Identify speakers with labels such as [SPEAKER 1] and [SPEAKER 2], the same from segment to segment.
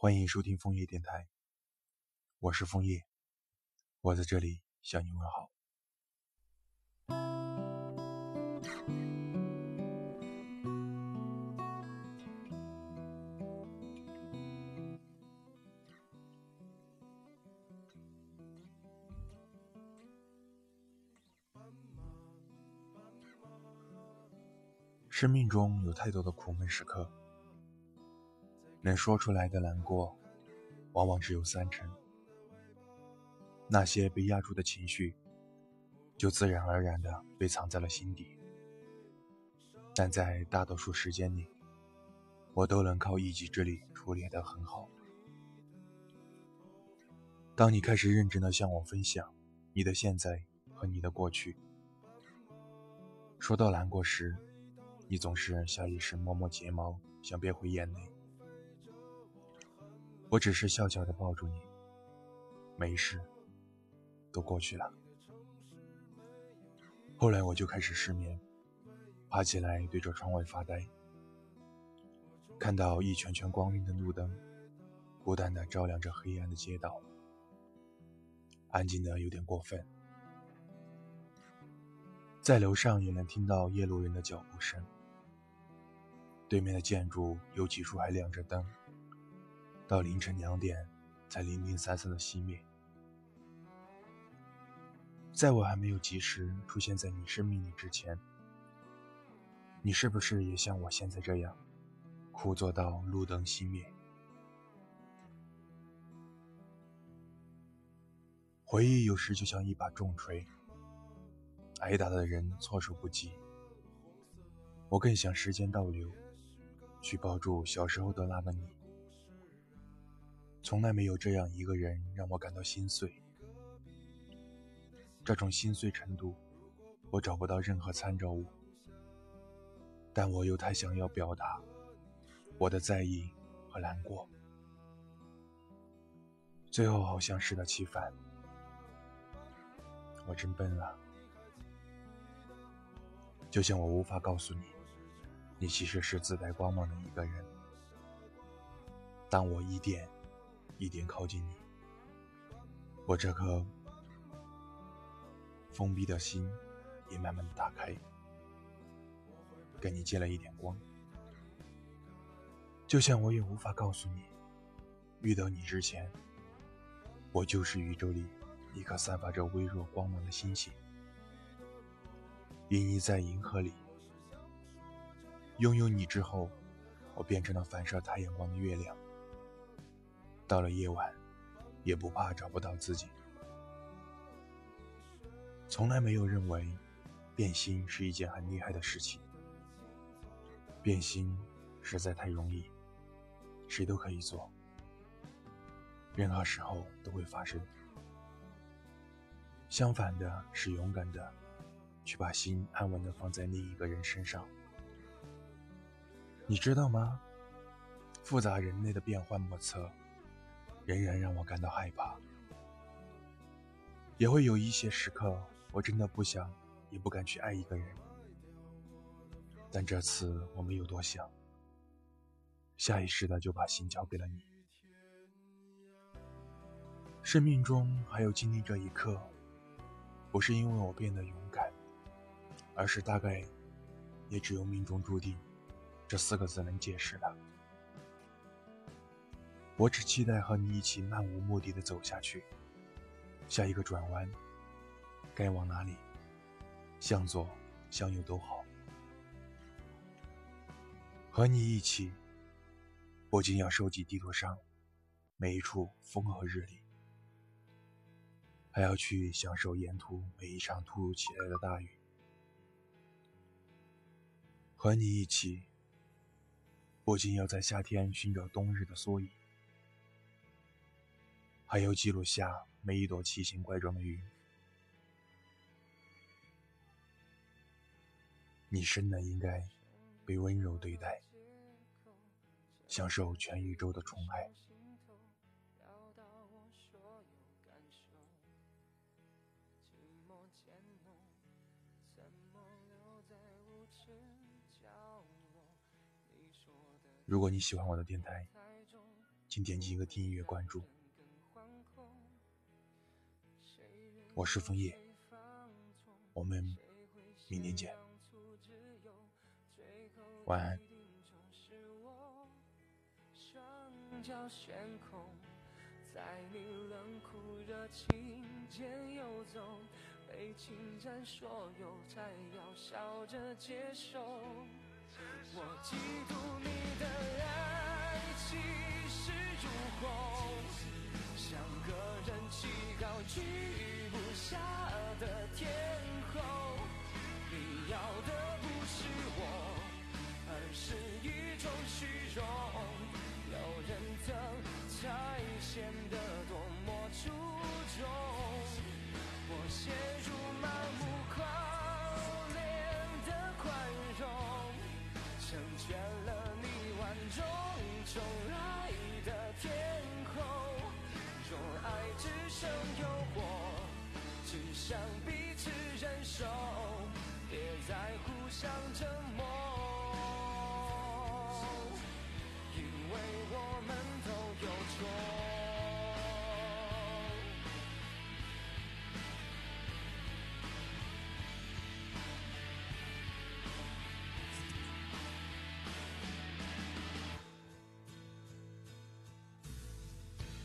[SPEAKER 1] 欢迎收听枫叶电台，我是枫叶，我在这里向你问好。生命中有太多的苦闷时刻。能说出来的难过，往往只有三成。那些被压住的情绪，就自然而然的被藏在了心底。但在大多数时间里，我都能靠一己之力处理得很好。当你开始认真的向我分享你的现在和你的过去，说到难过时，你总是下意识摸摸睫毛，想憋回眼泪。我只是笑笑的抱住你，没事，都过去了。后来我就开始失眠，爬起来对着窗外发呆，看到一圈圈光晕的路灯，孤单的照亮着黑暗的街道，安静的有点过分。在楼上也能听到夜路人的脚步声，对面的建筑有几处还亮着灯。到凌晨两点，才零零散散的熄灭。在我还没有及时出现在你生命里之前，你是不是也像我现在这样，枯坐到路灯熄灭？回忆有时就像一把重锤，挨打的人措手不及。我更想时间倒流，去抱住小时候的那个你。从来没有这样一个人让我感到心碎，这种心碎程度，我找不到任何参照物，但我又太想要表达我的在意和难过，最后好像适得其反。我真笨啊，就像我无法告诉你，你其实是自带光芒的一个人，当我一点。一点靠近你，我这颗封闭的心也慢慢的打开，跟你借了一点光。就像我也无法告诉你，遇到你之前，我就是宇宙里一颗散发着微弱光芒的星星，隐匿在银河里。拥有你之后，我变成了反射太阳光的月亮。到了夜晚，也不怕找不到自己。从来没有认为变心是一件很厉害的事情。变心实在太容易，谁都可以做，任何时候都会发生。相反的是勇敢的去把心安稳的放在另一个人身上。你知道吗？复杂人类的变幻莫测。仍然让我感到害怕，也会有一些时刻，我真的不想，也不敢去爱一个人。但这次我没有多想，下意识的就把心交给了你。生命中还有经历这一刻，不是因为我变得勇敢，而是大概，也只有命中注定，这四个字能解释了。我只期待和你一起漫无目的的走下去。下一个转弯，该往哪里？向左、向右都好。和你一起，不仅要收集地图上每一处风和日丽，还要去享受沿途每一场突如其来的大雨。和你一起，不仅要在夏天寻找冬日的缩影。还有记录下每一朵奇形怪状的云。你生来应该被温柔对待，享受全宇宙的宠爱。如果你喜欢我的电台，
[SPEAKER 2] 请点击一个订阅关注。我是枫叶，我们明天见，晚安。在你冷酷热情间游走被侵占所有，才要笑着接受。我嫉妒你的爱气势如虹，像个人气高居不下的天后。你要的不是我，而是一种虚荣。有人疼，才显得多么出众。我陷入只想彼此忍受，别再互相折磨。因为我们都有错。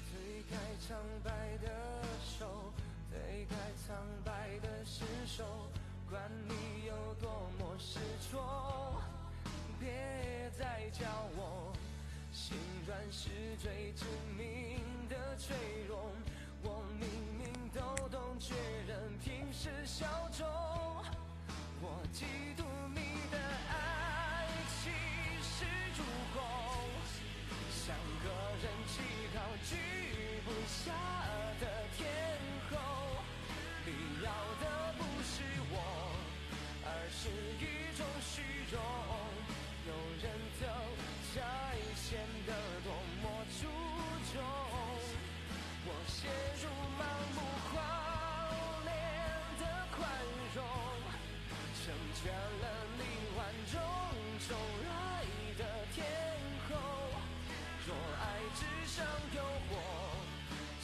[SPEAKER 2] 推开苍白的，推开苍白的失守，管你有多么失措，别再叫我心软是最致命的脆弱。我明明都懂，却仍平时小众。我嫉妒你的爱气势如虹，像个人气高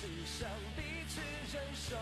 [SPEAKER 2] 只想彼此忍受，